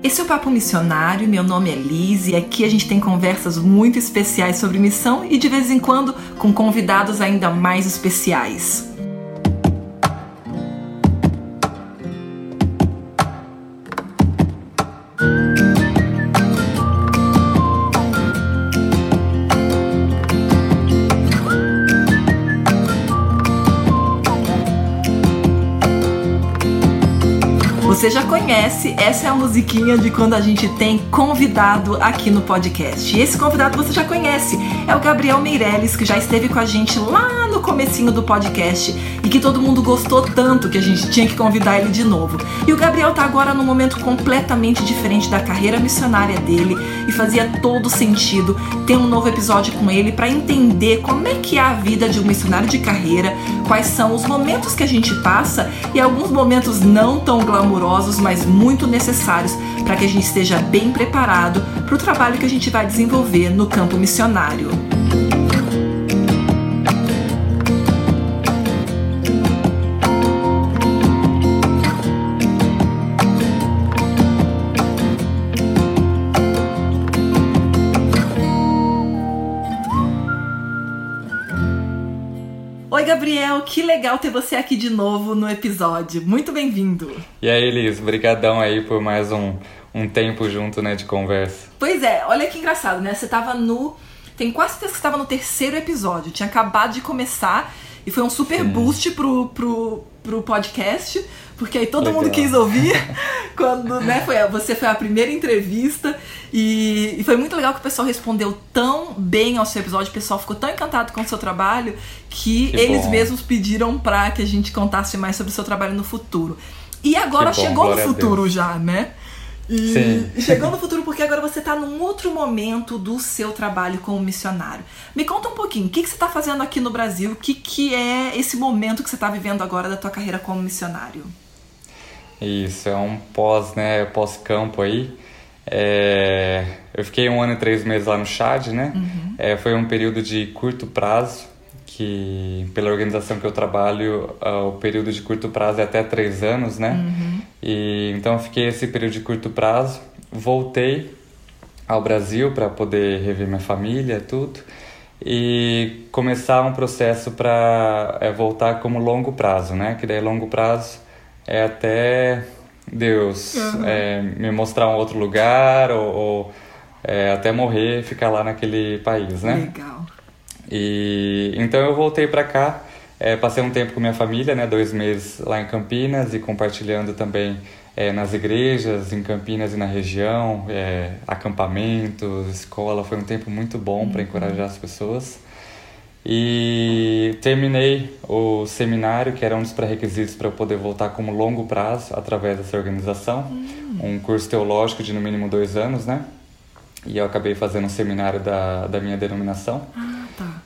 Esse é o Papo Missionário, meu nome é Liz e aqui a gente tem conversas muito especiais sobre missão e de vez em quando com convidados ainda mais especiais. Você já conhece, essa é a musiquinha de quando a gente tem convidado aqui no podcast. E esse convidado você já conhece, é o Gabriel Meirelles, que já esteve com a gente lá no comecinho do podcast e que todo mundo gostou tanto que a gente tinha que convidar ele de novo. E o Gabriel tá agora num momento completamente diferente da carreira missionária dele e fazia todo sentido ter um novo episódio com ele para entender como é que é a vida de um missionário de carreira, quais são os momentos que a gente passa e alguns momentos não tão glamourosos mas muito necessários para que a gente esteja bem preparado para o trabalho que a gente vai desenvolver no campo missionário. Que legal ter você aqui de novo no episódio. Muito bem-vindo. E aí, Liz, brigadão aí por mais um, um tempo junto, né, de conversa. Pois é, olha que engraçado, né? Você tava no... Tem quase certeza que você tava no terceiro episódio. Tinha acabado de começar e foi um super Sim. boost pro, pro, pro podcast, porque aí todo Legal. mundo quis ouvir quando né, foi, você foi a primeira entrevista e, e, foi muito legal que o pessoal respondeu tão bem ao seu episódio, o pessoal ficou tão encantado com o seu trabalho que, que eles bom. mesmos pediram para que a gente contasse mais sobre o seu trabalho no futuro. E agora chegou no futuro já, né? E Sim. chegou no futuro porque agora você está num outro momento do seu trabalho como missionário. Me conta um pouquinho, o que, que você está fazendo aqui no Brasil? O que, que é esse momento que você está vivendo agora da tua carreira como missionário? Isso, é um pós, né, pós-campo aí. É, eu fiquei um ano e três meses lá no Chad, né? Uhum. É, foi um período de curto prazo, que pela organização que eu trabalho, uh, o período de curto prazo é até três anos, né? Uhum. E então eu fiquei esse período de curto prazo, voltei ao Brasil para poder rever minha família, tudo, e começar um processo para é, voltar como longo prazo, né? Que daí longo prazo é até Deus uhum. é, me mostrar um outro lugar ou, ou é, até morrer, ficar lá naquele país, né? Legal. E então eu voltei para cá, é, passei um tempo com minha família, né, dois meses lá em Campinas e compartilhando também é, nas igrejas, em Campinas e na região, é, acampamentos, escola. Foi um tempo muito bom uhum. para encorajar as pessoas. E terminei o seminário, que era um dos pré-requisitos para eu poder voltar como longo prazo através dessa organização, uhum. um curso teológico de no mínimo dois anos, né? E eu acabei fazendo um seminário da, da minha denominação. Ah Tá.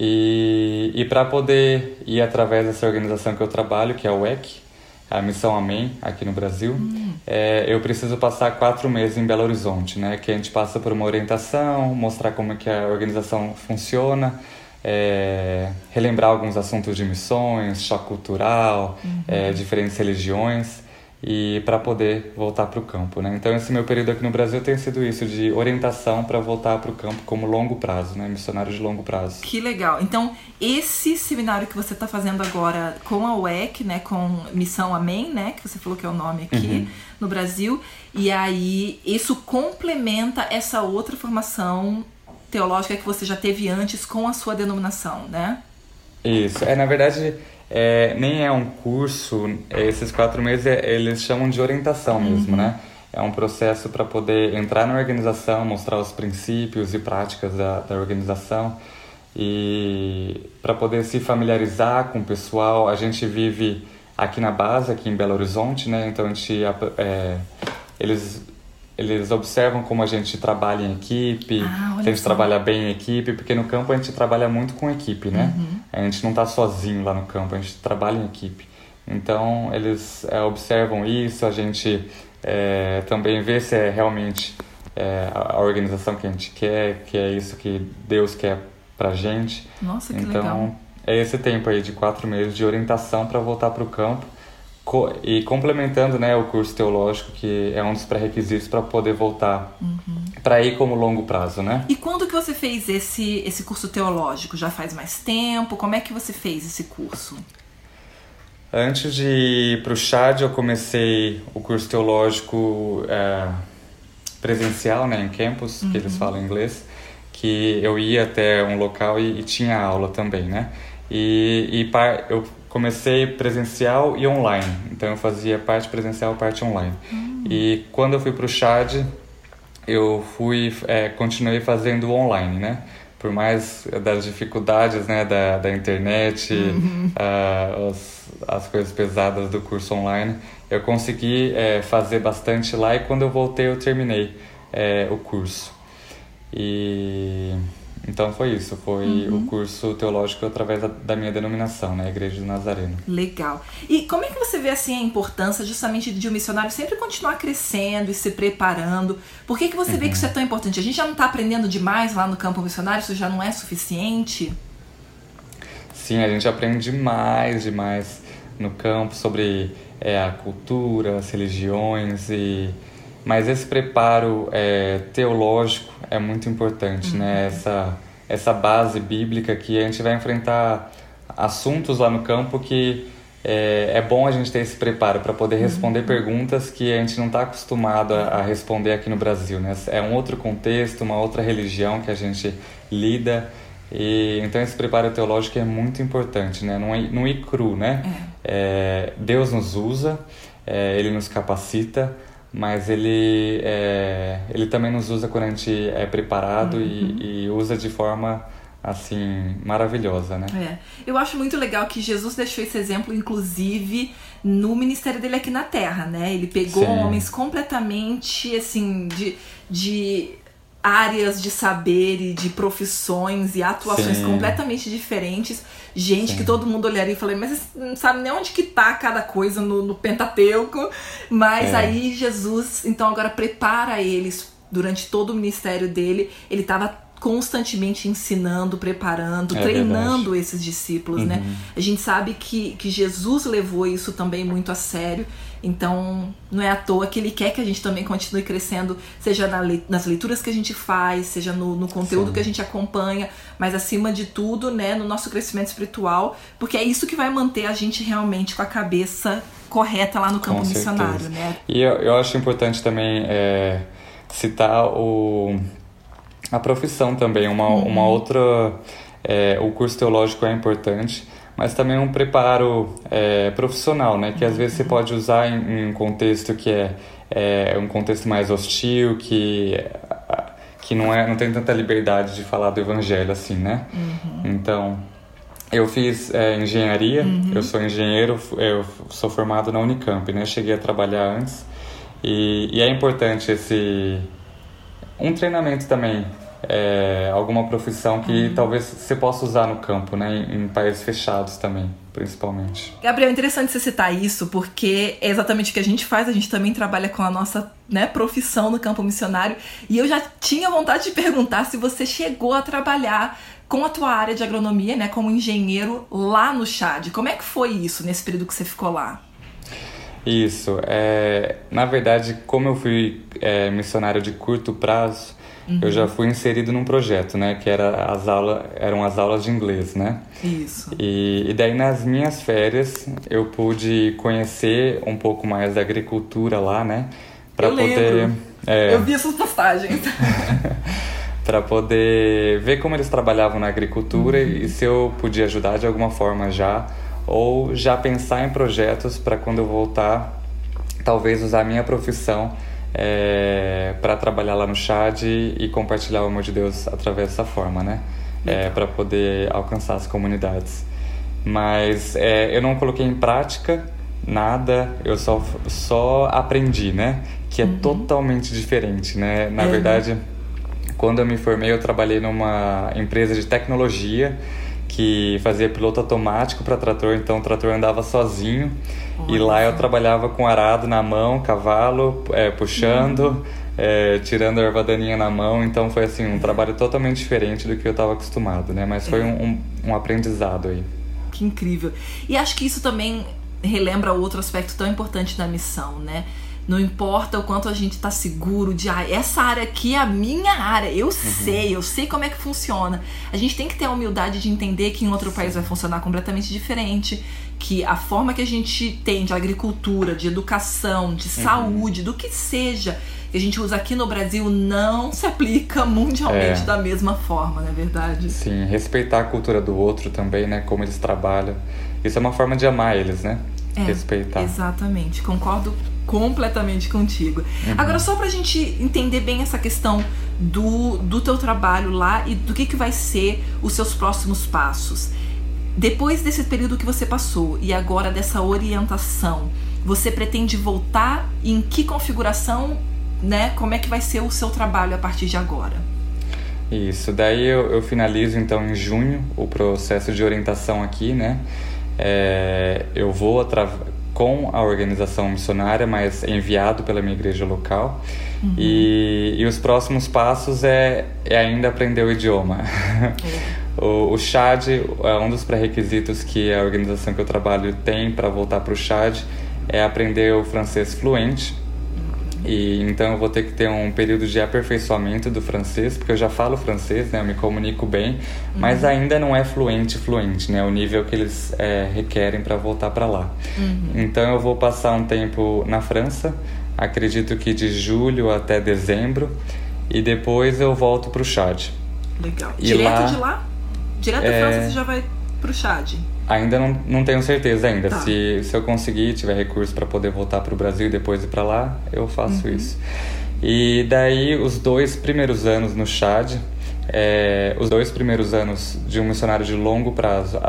E, e para poder ir através dessa organização que eu trabalho, que é o EC, a Missão Amém, aqui no Brasil, hum. é, eu preciso passar quatro meses em Belo Horizonte, né? Que a gente passa por uma orientação, mostrar como é que a organização funciona, é, relembrar alguns assuntos de missões, choque cultural, uhum. é, diferentes religiões e para poder voltar para o campo, né? Então esse meu período aqui no Brasil tem sido isso de orientação para voltar para o campo como longo prazo, né? Missionário de longo prazo. Que legal. Então esse seminário que você está fazendo agora com a UEC, né? Com Missão Amém, né? Que você falou que é o nome aqui uhum. no Brasil. E aí isso complementa essa outra formação teológica que você já teve antes com a sua denominação, né? Isso. É na verdade é, nem é um curso, é, esses quatro meses é, eles chamam de orientação mesmo, uhum. né? É um processo para poder entrar na organização, mostrar os princípios e práticas da, da organização e para poder se familiarizar com o pessoal. A gente vive aqui na base, aqui em Belo Horizonte, né? Então a gente, é, eles eles observam como a gente trabalha em equipe, ah, se a gente trabalha bem em equipe, porque no campo a gente trabalha muito com equipe, né? Uhum. A gente não está sozinho lá no campo, a gente trabalha em equipe. Então eles é, observam isso, a gente é, também vê se é realmente é, a organização que a gente quer, que é isso que Deus quer pra gente. Nossa, que então, legal. é esse tempo aí de quatro meses de orientação para voltar para o campo e complementando né, o curso teológico, que é um dos pré-requisitos para poder voltar uhum. para ir como longo prazo, né? E quando que você fez esse, esse curso teológico? Já faz mais tempo? Como é que você fez esse curso? Antes de ir para o Chad, eu comecei o curso teológico é, presencial, né, em campus, uhum. que eles uhum. falam inglês, que eu ia até um local e, e tinha aula também, né? E, e eu comecei presencial e online. Então eu fazia parte presencial, parte online. Hum. E quando eu fui para o Chad, eu fui, é, continuei fazendo online, né? Por mais das dificuldades né, da, da internet, uhum. uh, as, as coisas pesadas do curso online, eu consegui é, fazer bastante lá e quando eu voltei eu terminei é, o curso. E então foi isso, foi uhum. o curso teológico através da, da, minha denominação, né, Igreja do Nazareno. Legal. E como é que você vê assim a importância justamente de um missionário sempre continuar crescendo e se preparando? Por que, que você uhum. vê que isso é tão importante? A gente já não está aprendendo demais lá no campo missionário, isso já não é suficiente? Sim, a gente aprende demais, demais no campo sobre é, a cultura, as religiões e mas esse preparo é, teológico é muito importante, né? uhum. né? Essa, essa base bíblica que a gente vai enfrentar assuntos lá no campo que é, é bom a gente ter esse preparo para poder responder uhum. perguntas que a gente não está acostumado a, a, responder aqui no Brasil, né? É um outro contexto, uma outra religião que a gente lida e então esse preparo teológico é muito importante, né? Não, é, não ir cru, né? É. é Deus nos usa, é, Ele nos capacita, mas ele, é, ele também nos usa quando a gente é preparado uhum. e, e, usa de forma assim maravilhosa, né? É. Eu acho muito legal que Jesus deixou esse exemplo, inclusive no ministério dele aqui na Terra, né? Ele pegou Sim. homens completamente assim de, de áreas de saber e de profissões e atuações Sim. completamente diferentes. Gente Sim. que todo mundo olharia e falaria, mas você não sabe nem onde que tá cada coisa no, no Pentateuco. Mas é. aí Jesus, então agora prepara eles durante todo o ministério dele. Ele estava constantemente ensinando, preparando, é treinando verdade. esses discípulos, né? uhum. né? A gente sabe que, que Jesus levou isso também muito a sério então, não é à toa que ele quer que a gente também continue crescendo, seja na le nas leituras que a gente faz, seja no, no conteúdo Sim. que a gente acompanha, mas acima de tudo, né, no nosso crescimento espiritual, porque é isso que vai manter a gente realmente com a cabeça correta lá no campo com missionário, certeza. né? E eu, eu acho importante também é, citar o, a profissão também, uma, uhum. uma outra. É, o curso teológico é importante mas também um preparo é, profissional, né? Que às vezes você pode usar em, em um contexto que é, é, um contexto mais hostil, que que não é não tem tanta liberdade de falar do evangelho assim, né? Uhum. Então eu fiz é, engenharia, uhum. eu sou engenheiro, eu sou formado na Unicamp, né? Cheguei a trabalhar antes e, e é importante esse um treinamento também é, alguma profissão que uhum. talvez você possa usar no campo, né? Em, em, países fechados também, principalmente. Gabriel, é interessante você citar isso, porque é exatamente o que a gente faz, a gente também trabalha com a nossa né, profissão no campo missionário. E eu já tinha vontade de perguntar se você chegou a trabalhar com a tua área de agronomia, né, como engenheiro lá no Chad. Como é que foi isso nesse período que você ficou lá? Isso, é, na verdade, como eu fui é, missionário de curto prazo, Uhum. Eu já fui inserido num projeto, né? Que era as aulas, eram as aulas de inglês, né? Isso. E, e daí nas minhas férias eu pude conhecer um pouco mais da agricultura lá, né? Para poder. É, eu vi essas postagens. para poder ver como eles trabalhavam na agricultura uhum. e se eu podia ajudar de alguma forma já ou já pensar em projetos para quando eu voltar talvez usar a minha profissão é, para trabalhar lá no Chad e compartilhar o amor de Deus através dessa forma, né? É, para poder alcançar as comunidades. Mas é, eu não coloquei em prática nada, eu só, só aprendi, né? Que é uhum. totalmente diferente, né? Na uhum. verdade, quando eu me formei, eu trabalhei numa empresa de tecnologia que fazia piloto automático para trator, então o trator andava sozinho. Olha e lá eu trabalhava com arado na mão, cavalo, é, puxando, uhum. é, tirando a erva daninha na mão. Então foi assim um trabalho totalmente diferente do que eu estava acostumado, né? Mas foi é. um, um, um aprendizado aí. Que incrível. E acho que isso também relembra outro aspecto tão importante da missão, né? Não importa o quanto a gente está seguro de ah, essa área aqui é a minha área, eu uhum. sei, eu sei como é que funciona. A gente tem que ter a humildade de entender que em outro país vai funcionar completamente diferente, que a forma que a gente tem de agricultura, de educação, de uhum. saúde, do que seja, que a gente usa aqui no Brasil não se aplica mundialmente é. da mesma forma, não é verdade? Sim, respeitar a cultura do outro também, né? Como eles trabalham. Isso é uma forma de amar eles, né? É, respeitar. Exatamente, concordo completamente contigo. Uhum. Agora, só pra gente entender bem essa questão do, do teu trabalho lá e do que, que vai ser os seus próximos passos. Depois desse período que você passou e agora dessa orientação, você pretende voltar em que configuração, né? Como é que vai ser o seu trabalho a partir de agora? Isso, daí eu, eu finalizo então em junho o processo de orientação aqui, né? É, eu vou com a organização missionária, mas enviado pela minha igreja local. Uhum. E, e, os próximos passos é, é ainda aprender o idioma. É. o, o Chad é um dos pré-requisitos que a organização que eu trabalho tem para voltar para o Chad é aprender o francês fluente e então eu vou ter que ter um período de aperfeiçoamento do francês, porque eu já falo francês, né? Eu me comunico bem, uhum. mas ainda não é fluente, fluente, né? O nível que eles é, requerem para voltar para lá. Uhum. Então eu vou passar um tempo na França, acredito que de julho até dezembro, e depois eu volto para o Chad. Legal. E Direto lá, de lá? Direto da é... França você já vai para o Chad? Ainda não, não tenho certeza ainda. Tá. Se, se eu conseguir, tiver recurso para poder voltar para o Brasil e depois ir para lá, eu faço uhum. isso. E daí, os dois primeiros anos no Chad, é, os dois primeiros anos de um missionário de longo prazo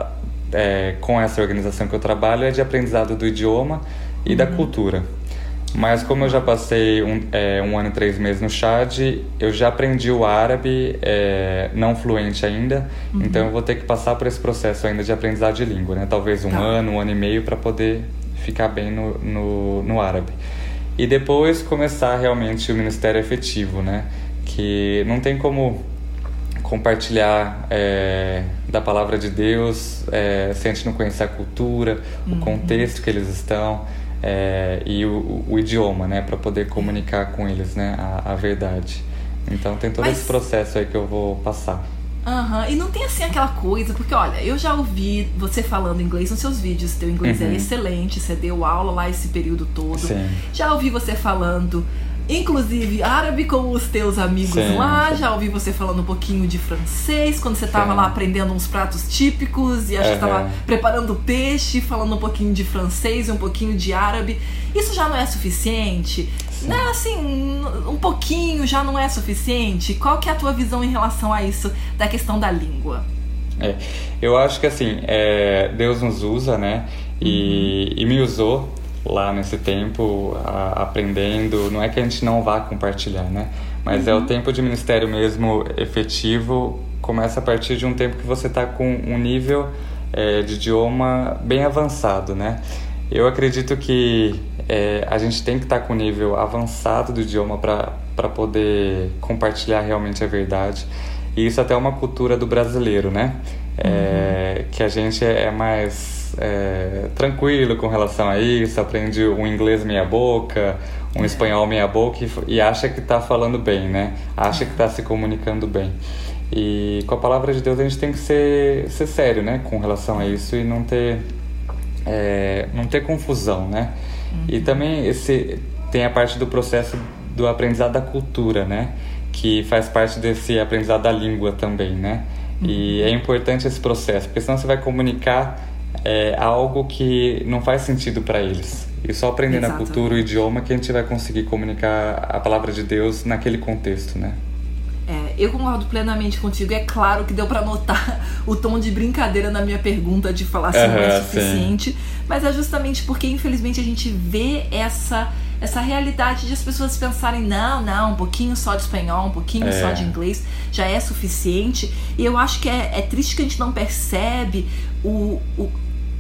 é, com essa organização que eu trabalho é de aprendizado do idioma e uhum. da cultura. Mas como eu já passei um, é, um ano e três meses no Chad, eu já aprendi o árabe, é, não fluente ainda, uhum. então eu vou ter que passar por esse processo ainda de aprendizado de língua, né? Talvez um tá. ano, um ano e meio para poder ficar bem no, no, no árabe. E depois começar realmente o ministério efetivo, né? Que não tem como compartilhar é, da palavra de Deus é, se a gente não conhecer a cultura, uhum. o contexto que eles estão é, e o, o, idioma, né, para poder comunicar com eles, né, a, a verdade. Então tem todo Mas... esse processo aí que eu vou passar. Aham, uhum. e não tem assim aquela coisa, porque olha, eu já ouvi você falando inglês nos seus vídeos, teu inglês é uhum. é excelente, você deu aula lá esse período todo. Sim. Já ouvi você falando inclusive árabe com os teus amigos sim, lá. Sim. Já ouvi você falando um pouquinho de francês, quando você estava lá aprendendo uns pratos típicos e acho uhum. que estava preparando peixe, falando um pouquinho de francês e um pouquinho de árabe. Isso já não é suficiente? Sim. Não, assim, um pouquinho já não é suficiente? Qual que é a tua visão em relação a isso, da questão da língua? É, eu acho que assim, é, Deus nos usa, né? E, uhum. e me usou lá nesse tempo a, aprendendo. Não é que a gente não vá compartilhar, né? Mas uhum. é o uhum. tempo de ministério mesmo efetivo. Começa a partir de um tempo que você está com um nível é, de idioma bem avançado, né? Eu acredito que é, a gente tem que estar tá com um nível avançado do idioma para poder compartilhar realmente a verdade. E isso até é uma cultura do brasileiro, né? É, uhum. Que a gente é mais é, tranquilo com relação a isso, aprende um inglês meia boca, um é. espanhol meia boca e, e acha que está falando bem, né? Acha que está se comunicando bem. E com a palavra de Deus a gente tem que ser, ser sério, né? Com relação a isso e não ter, é, não ter confusão, né? Uhum. E também esse, tem a parte do processo do aprendizado da cultura, né? Que faz parte desse aprendizado da língua também, né? Uhum. E é importante esse processo, porque senão você vai comunicar é algo que não faz sentido para eles. E só aprendendo Exato. a cultura, o idioma, que a gente vai conseguir comunicar a palavra de Deus naquele contexto, né? É, eu concordo plenamente contigo. É claro que deu para notar o tom de brincadeira na minha pergunta de falar se não é suficiente, sim. mas é justamente porque infelizmente a gente vê essa essa realidade de as pessoas pensarem não, não, um pouquinho só de espanhol, um pouquinho é. só de inglês já é suficiente. E eu acho que é, é triste que a gente não percebe o, o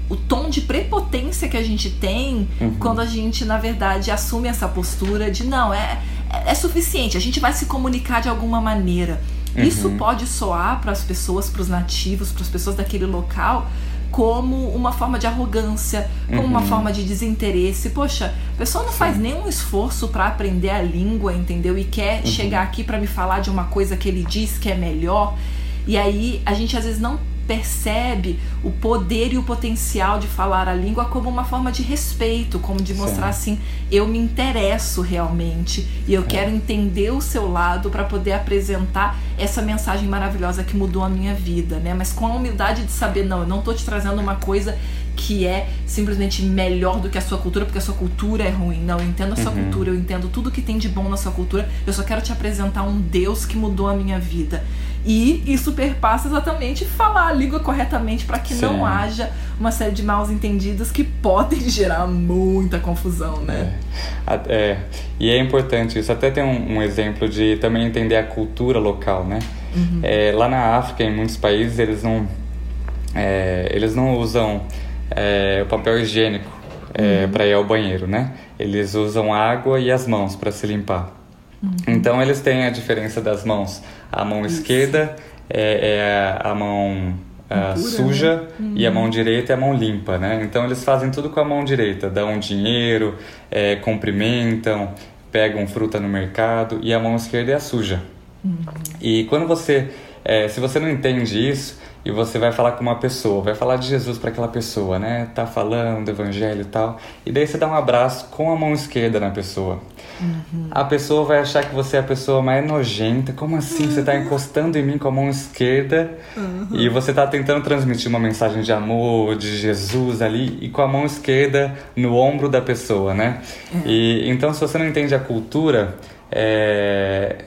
o tom de prepotência que a gente tem uhum. quando a gente, na verdade, assume essa postura de não, é, é, é suficiente, a gente vai se comunicar de alguma maneira. Uhum. Isso pode soar para as pessoas, para os nativos, para as pessoas daquele local como uma forma de arrogância, como uhum. uma forma de desinteresse. Poxa, a pessoa não Sim. faz nenhum esforço para aprender a língua, entendeu? E quer uhum. chegar aqui para me falar de uma coisa que ele diz que é melhor. E aí a gente às vezes não percebe o poder e o potencial de falar a língua como uma forma de respeito, como de mostrar Sim. assim, eu me interesso realmente e eu é. quero entender o seu lado para poder apresentar essa mensagem maravilhosa que mudou a minha vida, né? Mas com a humildade de saber, não, eu não tô te trazendo uma coisa que é simplesmente melhor do que a sua cultura, porque a sua cultura é ruim. Não, eu entendo a sua uhum. cultura, eu entendo tudo que tem de bom na sua cultura. Eu só quero te apresentar um Deus que mudou a minha vida. E isso perpassa exatamente falar a língua corretamente para que Sim. não haja uma série de mal entendidos que podem gerar muita confusão, né? É. é. E é importante isso. Até tem um, um, exemplo de também entender a cultura local, né? Uhum. É, lá na África, em muitos países, eles não, é, eles não usam é, o papel higiênico é, uhum. para ir ao banheiro, né? Eles usam água e as mãos para se limpar. Uhum. Então eles têm a diferença das mãos. A mão Isso. esquerda é, é, a mão uh, suja né? uhum. e a mão direita é a mão limpa, né? Então eles fazem tudo com a mão direita, dão dinheiro, é, cumprimentam, pegam fruta no mercado e a mão esquerda é a suja. Uhum. E quando você, é, se você não entende isso e você vai falar com uma pessoa, vai falar de Jesus para aquela pessoa, né? Tá falando do evangelho e tal, e daí você dá um abraço com a mão esquerda na pessoa. Uhum. A pessoa vai achar que você é a pessoa mais nojenta. Como assim? Uhum. Você está encostando em mim com a mão esquerda uhum. e você está tentando transmitir uma mensagem de amor, de Jesus ali, e com a mão esquerda no ombro da pessoa, né? É. E então, se você não entende a cultura, é,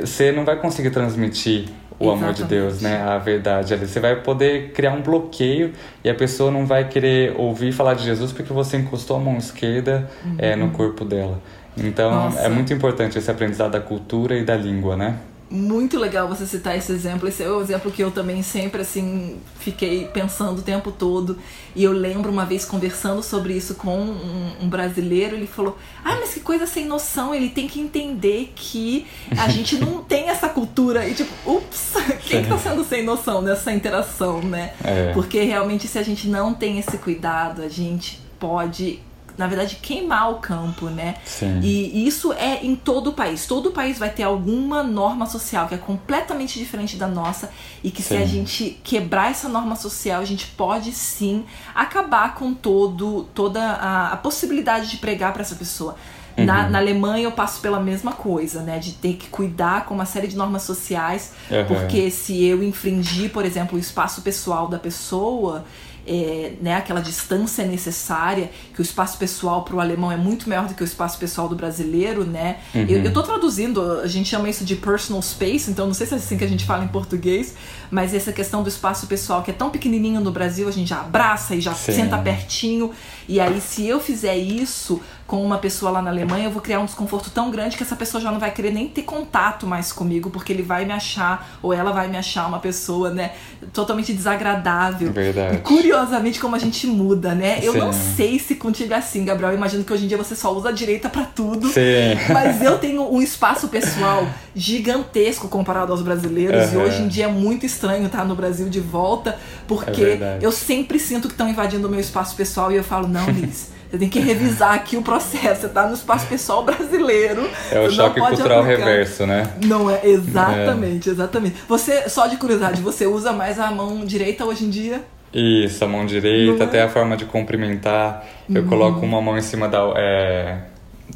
você não vai conseguir transmitir o Exatamente. amor de Deus, né? A verdade ali. Você vai poder criar um bloqueio e a pessoa não vai querer ouvir falar de Jesus porque você encostou a mão esquerda uhum. é, no corpo dela. Então Nossa. é muito importante esse aprendizado da cultura e da língua, né? Muito legal você citar esse exemplo. Esse é o exemplo que eu também sempre assim fiquei pensando o tempo todo. E eu lembro uma vez conversando sobre isso com um, um brasileiro, ele falou: "Ah, mas que coisa sem noção, ele tem que entender que a gente não tem essa cultura". E tipo, ups, quem que tá sendo sem noção nessa interação, né? É. Porque realmente se a gente não tem esse cuidado, a gente pode na verdade, queimar o campo, né? Sim. E isso é em todo o país. Todo o país vai ter alguma norma social que é completamente diferente da nossa e que sim. se a gente quebrar essa norma social, a gente pode sim acabar com todo, toda a, a possibilidade de pregar para essa pessoa. Na, uhum. na, Alemanha eu passo pela mesma coisa, né? De ter que cuidar com uma série de normas sociais, uhum. porque se eu infringir, por exemplo, o espaço pessoal da pessoa, é, né, aquela distância necessária, que o espaço pessoal para o alemão é muito maior do que o espaço pessoal do brasileiro, né? Uhum. Eu, eu tô traduzindo, a gente chama isso de personal space, então não sei se é assim que a gente fala em português, mas essa questão do espaço pessoal que é tão pequenininho no Brasil, a gente já abraça e já Sim. senta pertinho, e aí se eu fizer isso com uma pessoa lá na Alemanha, eu vou criar um desconforto tão grande que essa pessoa já não vai querer nem ter contato mais comigo, porque ele vai me achar, ou ela vai me achar uma pessoa, né, totalmente desagradável. Verdade. E curiosamente como a gente muda, né? Eu Sim. não sei se contigo é assim, Gabriel. Eu imagino que hoje em dia você só usa a direita para tudo. Sim. Mas eu tenho um espaço pessoal gigantesco comparado aos brasileiros, uhum. e hoje em dia é muito estranho estar no Brasil de volta, porque é eu sempre sinto que estão invadindo o meu espaço pessoal e eu falo, não, Liz. Você tem que revisar aqui o processo. Você está no espaço pessoal brasileiro. É o choque cultural aplicar. reverso, né? Não é, exatamente, é. exatamente. Você, só de curiosidade, você usa mais a mão direita hoje em dia? Isso, a mão direita, é? até a forma de cumprimentar. Eu uhum. coloco uma mão em cima da. É,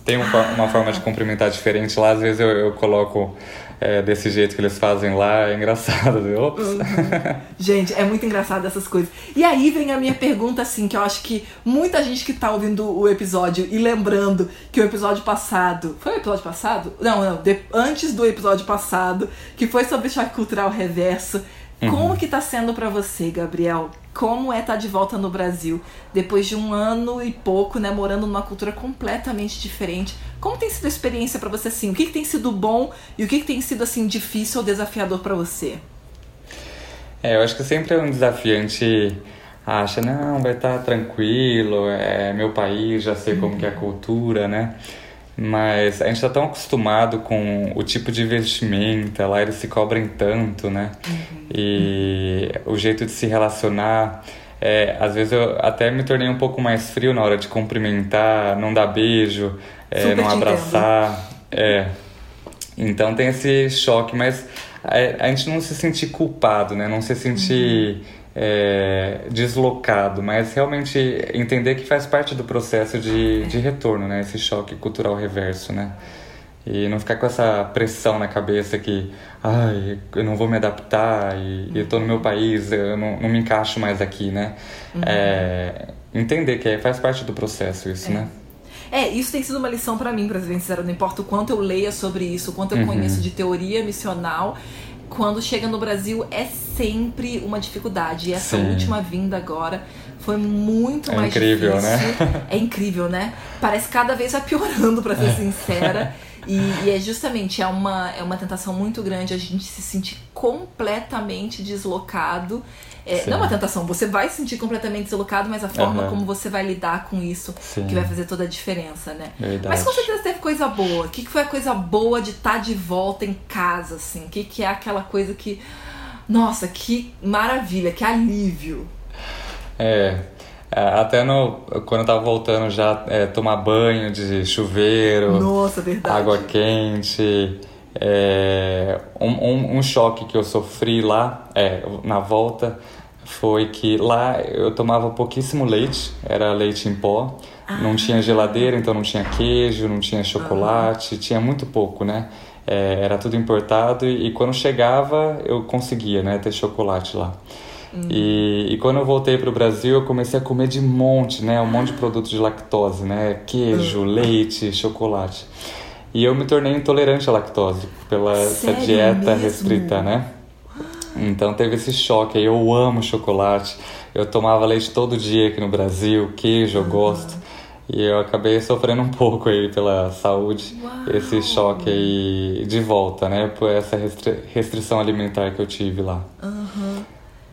tem uma forma de cumprimentar diferente lá, às vezes eu, eu coloco é, desse jeito que eles fazem lá, é engraçado. Ops. Uhum. Gente, é muito engraçado essas coisas. E aí vem a minha pergunta, assim, que eu acho que muita gente que tá ouvindo o episódio e lembrando que o episódio passado. Foi o episódio passado? Não, não, de, antes do episódio passado, que foi sobre choque cultural reverso. Uhum. Como que tá sendo para você, Gabriel? Como é estar tá de volta no Brasil depois de um ano e pouco, né, morando numa cultura completamente diferente? Como tem sido a experiência para você assim? O que, que, tem sido bom e o que, que tem sido assim difícil ou desafiador para você? É, eu acho que sempre é um gente acha, não, vai estar tá tranquilo, é meu país, já sei uhum. como que é a cultura, né? Mas a gente está tão acostumado com o tipo de vestimenta, lá eles se cobrem tanto, né? Uhum. E o jeito de se relacionar é, às vezes eu até me tornei um pouco mais frio na hora de cumprimentar, não dar beijo, é, não abraçar. É. Então tem esse choque, mas a, a, gente não se sentir culpado, né? Não se sentir uhum. É, deslocado, mas realmente entender que faz parte do processo de, de retorno, né? Esse choque cultural reverso, né? E não ficar com essa pressão na cabeça que, ai, eu não vou me adaptar e, eu tô no meu país, eu não, não me encaixo mais aqui, né? Uhum. É, entender que faz parte do processo isso, é. né? É, isso tem sido uma lição para mim, pra ser sincero. Não importa o quanto eu leia sobre isso, o quanto eu uhum. conheço de teoria missional, quando chega no Brasil é sempre uma dificuldade. E essa Sim. última vinda agora foi muito é mais incrível, difícil. Né? É incrível, né? Parece que cada vez vai piorando, para ser sincera. E, e, é justamente é uma, é uma tentação muito grande a gente se sentir completamente deslocado. É, não é uma tentação, você vai se sentir completamente deslocado, mas a forma uhum. como você vai lidar com isso Sim. que vai fazer toda a diferença, né? Verdade. Mas com certeza teve coisa boa. O que, que foi a coisa boa de estar tá de volta em casa, assim? O que, que é aquela coisa que. Nossa, que maravilha, que alívio. É, é, até no, quando eu tava voltando já é, tomar banho de chuveiro, Nossa, água quente. É, um, um, um, choque que eu sofri lá é, na volta foi que lá eu tomava pouquíssimo leite, era leite em pó, ah. não tinha geladeira, então não tinha queijo, não tinha chocolate, ah. tinha muito pouco, né? É, era tudo importado e, e, quando chegava eu conseguia né, ter chocolate lá. Hum. E, e quando eu voltei para o Brasil, eu comecei a comer de monte, né? Um monte de produtos de lactose, né? Queijo, hum. leite, chocolate. E eu me tornei intolerante à lactose pela essa dieta mesmo? restrita, né? Então teve esse choque aí. Eu amo chocolate. Eu tomava leite todo dia aqui no Brasil, queijo eu gosto. E eu acabei sofrendo um pouco aí pela saúde, Uau. esse choque aí de volta, né? Por essa restri restrição alimentar que eu tive lá. Uhum.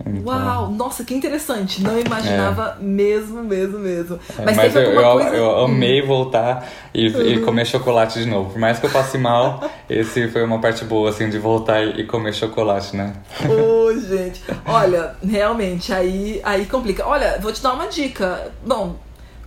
Então... Uau, nossa, que interessante. Não imaginava é. mesmo, mesmo, mesmo. É, mas, mas eu, eu, coisa... eu, amei voltar e, uhum. e, comer chocolate de novo. Por mais que eu passe mal, esse foi uma parte boa, assim, de voltar e, e comer chocolate, né? Ô, oh, gente. Olha, realmente, aí, aí complica. Olha, vou te dar uma dica. Bom,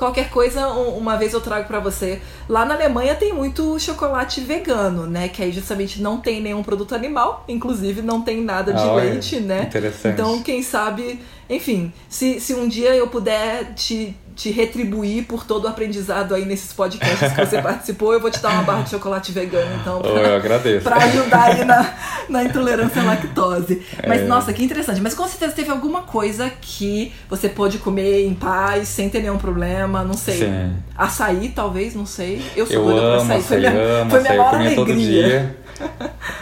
Qualquer coisa, uma vez eu trago para você. Lá na Alemanha tem muito chocolate vegano, né? Que aí justamente não tem nenhum produto animal, inclusive não tem nada de ah, leite, né? Interessante. Então, quem sabe, enfim, se, se um dia eu puder te te retribuir por todo o aprendizado aí nesses podcasts que você participou. Eu vou te dar uma barra de chocolate vegano, então. Pra, eu agradeço. Pra ajudar aí na, na intolerância à lactose. Mas, é. nossa, que interessante. Mas com certeza teve alguma coisa que você pôde comer em paz, sem ter nenhum problema, não sei. Sim. Açaí, talvez, não sei. Eu sou eu doida amo, pra açaí. açaí foi minha, amo, foi minha açaí, maior alegria. todo dia.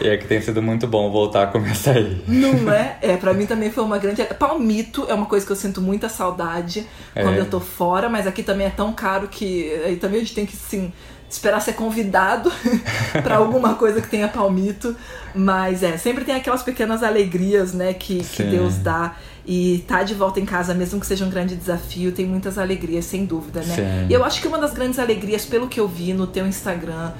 E é que tem sido muito bom voltar a comer açaí. Não é? É, pra mim também foi uma grande. Palmito é uma coisa que eu sinto muita saudade é. quando eu tô fora, mas aqui também é tão caro que aí também a gente tem que, sim, esperar ser convidado para alguma coisa que tenha palmito. Mas é, sempre tem aquelas pequenas alegrias, né, que, que Deus dá. E tá de volta em casa, mesmo que seja um grande desafio, tem muitas alegrias, sem dúvida, né? Sim. E eu acho que uma das grandes alegrias, pelo que eu vi no teu Instagram,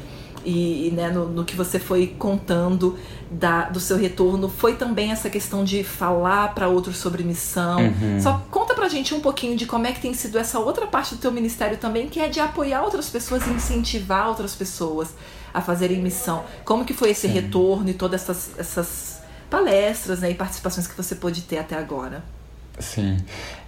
e, e né, no, no, que você foi contando da, do seu retorno foi também essa questão de falar para outros sobre missão. Uhum. Só conta pra gente um pouquinho de como é que tem sido essa outra parte do teu ministério também, que é de apoiar outras pessoas e incentivar outras pessoas a fazerem missão. Como que foi esse Sim. retorno e todas essas, essas palestras né, e participações que você pôde ter até agora? Sim,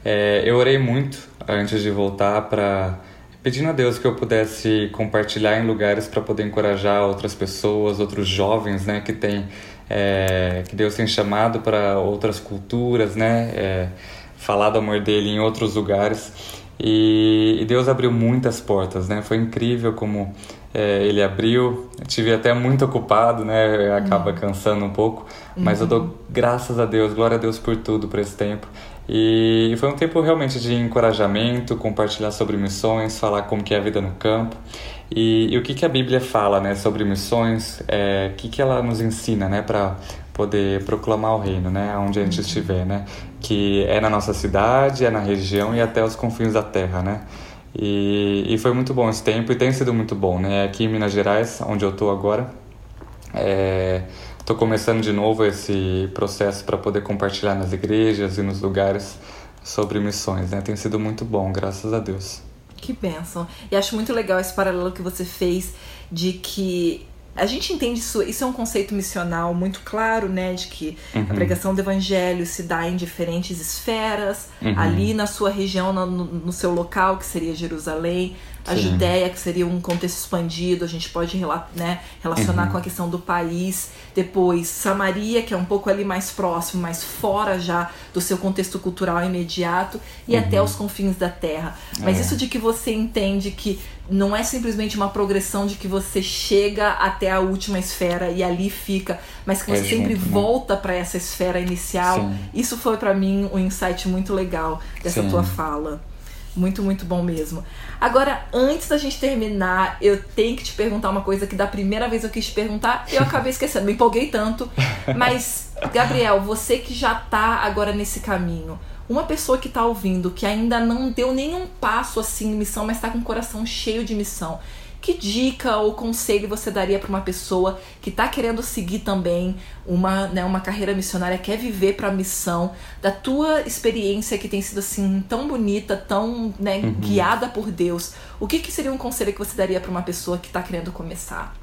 é, eu orei muito antes de voltar para pedindo a Deus que eu pudesse compartilhar em lugares para poder encorajar outras pessoas, outros jovens, né, que tem é, que Deus tem chamado para outras culturas, né, é, falar do amor dele em outros lugares e, e, Deus abriu muitas portas, né, foi incrível como é, ele abriu, tive até muito ocupado, né, acaba uhum. cansando um pouco, mas uhum. eu dou uhum. graças a Deus, glória a Deus por tudo por esse tempo e foi um tempo realmente de encorajamento, compartilhar sobre missões, falar como que é a vida no campo e, e o que, que a Bíblia fala né, sobre missões, é, o que, que ela nos ensina né, para poder proclamar o reino, né, onde a gente uhum. estiver, né, que é na nossa cidade, é na região e até os confins da terra, né. E, e foi muito bom esse tempo e tem sido muito bom, né, aqui em Minas Gerais, onde eu estou agora, é, Estou começando de novo esse processo para poder compartilhar nas igrejas e nos lugares sobre missões, né? Tem sido muito bom, graças a Deus. Que bênção. E acho muito legal esse paralelo que você fez de que a gente entende isso, isso é um conceito missional muito claro, né? De que uhum. a pregação do evangelho se dá em diferentes esferas, uhum. ali na sua região, no, no, seu local, que seria Jerusalém, a Sim. Judéia, que seria um contexto expandido, a gente pode né, relacionar uhum. com a questão do país. Depois, Samaria, que é um pouco ali mais próximo, mais fora já do seu contexto cultural imediato, e uhum. até os confins da terra. Mas é. isso de que você entende que não é simplesmente uma progressão de que você chega até a última esfera e ali fica, mas que você é sempre junto, né? volta né? para essa esfera inicial. Sim. Isso foi para mim um insight muito legal dessa Sim. tua fala. Muito, muito bom mesmo. Agora, antes da gente terminar, eu tenho que te perguntar uma coisa que da primeira vez eu quis te perguntar eu acabei esquecendo, me empolguei tanto. Mas, Gabriel, você que já tá agora nesse caminho, uma pessoa que está ouvindo, que ainda não deu nenhum passo assim em missão, mas está com o coração cheio de missão, que dica ou conselho você daria para uma pessoa que está querendo seguir também uma, né, uma carreira missionária, quer viver para a missão, da tua experiência que tem sido assim tão bonita, tão né, uhum. guiada por Deus? O que, que seria um conselho que você daria para uma pessoa que está querendo começar?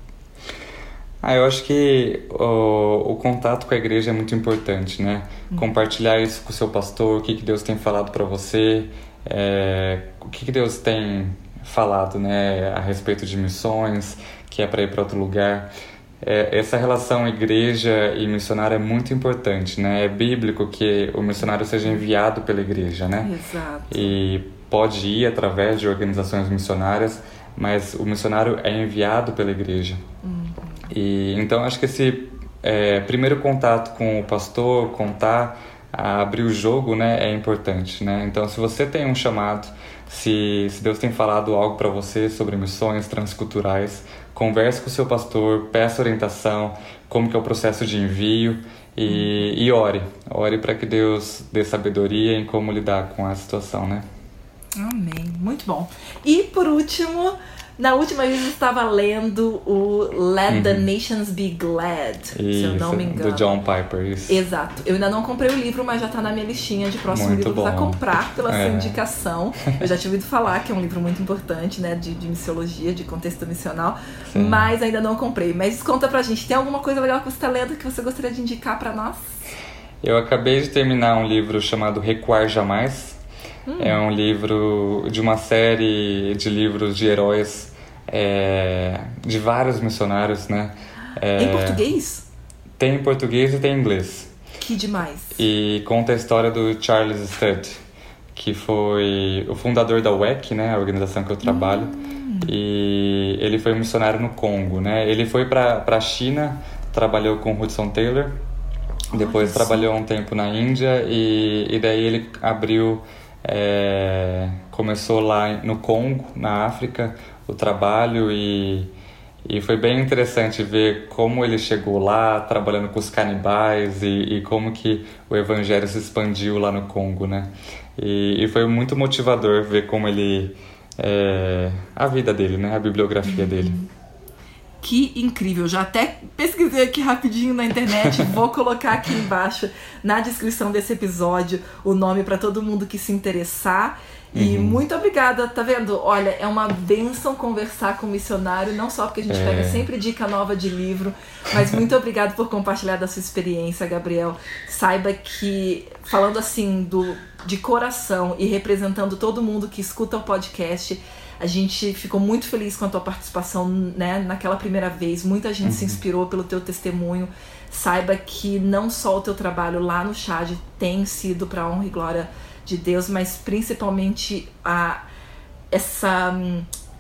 Ah, eu acho que o, o, contato com a igreja é muito importante, né? Uhum. Compartilhar isso com o seu pastor, o que, que Deus tem falado para você, é, o que, que Deus tem falado, né, a respeito de missões, que é para ir para outro lugar. É, essa relação igreja e missionário é muito importante, né? É bíblico que o missionário seja enviado pela igreja, né? Exato. E pode ir através de organizações missionárias, mas o missionário é enviado pela igreja. Uhum. E então acho que esse é, primeiro contato com o pastor, contar, abrir o jogo, né, é importante, né? Então se você tem um chamado, se, se Deus tem falado algo para você sobre missões transculturais, converse com o seu pastor, peça orientação, como que é o processo de envio e, e ore, ore para que Deus dê sabedoria em como lidar com a situação, né? Amém, muito bom. E por último na última vez eu estava lendo o Let uhum. the Nations Be Glad, isso, se eu não me engano. Do John Piper, isso. Exato. Eu ainda não comprei o livro, mas já está na minha listinha de próximos muito livros bom. a comprar pela é. sua indicação. Eu já tinha ouvido falar que é um livro muito importante, né, de, de missiologia, de contexto missional, Sim. mas ainda não comprei. Mas conta pra gente, tem alguma coisa legal que você está lendo que você gostaria de indicar para nós? Eu acabei de terminar um livro chamado Recuar Jamais, Hum. É um livro de uma série de livros de heróis é, de vários missionários, né? É, em português? Tem em português e tem em inglês. Que demais. E conta a história do Charles Studd, que foi o fundador da WEC, né, a organização que eu trabalho. Hum. E ele foi missionário no Congo, né? Ele foi para a China, trabalhou com Hudson Taylor, depois trabalhou um tempo na Índia e, e daí ele abriu é, começou lá no Congo, na África, o trabalho e, e foi bem interessante ver como ele chegou lá, trabalhando com os canibais e, e como que o evangelho se expandiu lá no Congo, né? E, e foi muito motivador ver como ele... É, a vida dele, né? A bibliografia uhum. dele. Que incrível! Já até pesquisei aqui rapidinho na internet, vou colocar aqui embaixo na descrição desse episódio o nome para todo mundo que se interessar. E uhum. muito obrigada, tá vendo? Olha, é uma benção conversar com o missionário, não só porque a gente é. pega sempre dica nova de livro, mas muito obrigado por compartilhar da sua experiência, Gabriel. Saiba que, falando assim, do, de coração e representando todo mundo que escuta o podcast, a gente ficou muito feliz com a tua participação né, naquela primeira vez. Muita gente uhum. se inspirou pelo teu testemunho. Saiba que não só o teu trabalho lá no Chad tem sido para honra e glória de Deus, mas principalmente a essa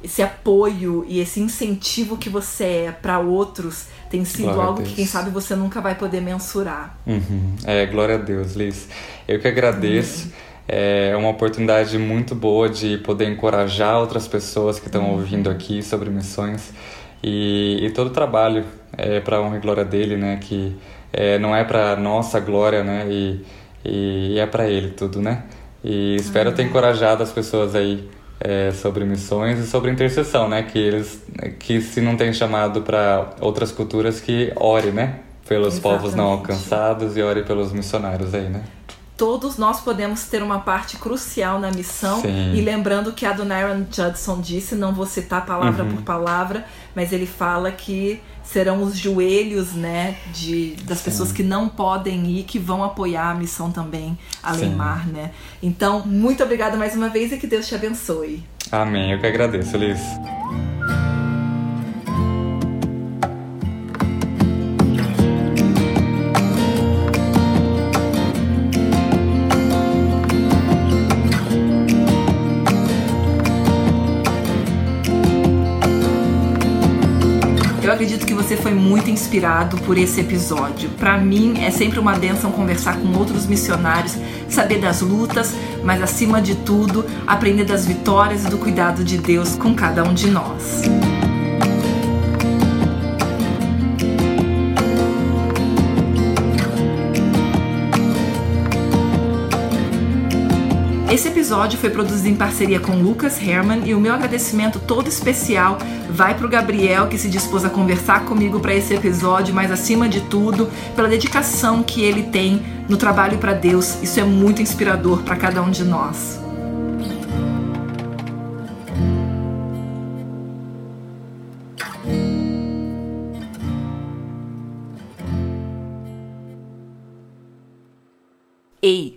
esse apoio e esse incentivo que você é para outros tem sido glória algo que quem sabe você nunca vai poder mensurar. Uhum. É, glória a Deus, Liz. Eu que agradeço. Uhum. É uma oportunidade muito boa de poder encorajar outras pessoas que estão uhum. ouvindo aqui sobre missões e, e todo o trabalho é para honra e glória dele, né? Que é, não é para nossa glória, né? E, e é para ele tudo, né? E espero ter encorajado as pessoas aí é, sobre missões e sobre intercessão, né? Que eles, que se não tem chamado para outras culturas, que ore, né? Pelos Exatamente. povos não alcançados e ore pelos missionários aí, né? Todos nós podemos ter uma parte crucial na missão. Sim. E lembrando que a Adoniram Judson disse, não vou citar palavra uhum. por palavra, mas ele fala que serão os joelhos, né, de, das Sim. pessoas que não podem ir, que vão apoiar a missão também, além mar, né? Então, muito obrigada mais uma vez e que Deus te abençoe. Amém. Eu que agradeço, Liz. Você foi muito inspirado por esse episódio. Para mim é sempre uma benção conversar com outros missionários, saber das lutas, mas acima de tudo, aprender das vitórias e do cuidado de Deus com cada um de nós. Esse episódio foi produzido em parceria com Lucas Herman e o meu agradecimento todo especial vai para o Gabriel que se dispôs a conversar comigo para esse episódio, mas acima de tudo, pela dedicação que ele tem no trabalho para Deus. Isso é muito inspirador para cada um de nós.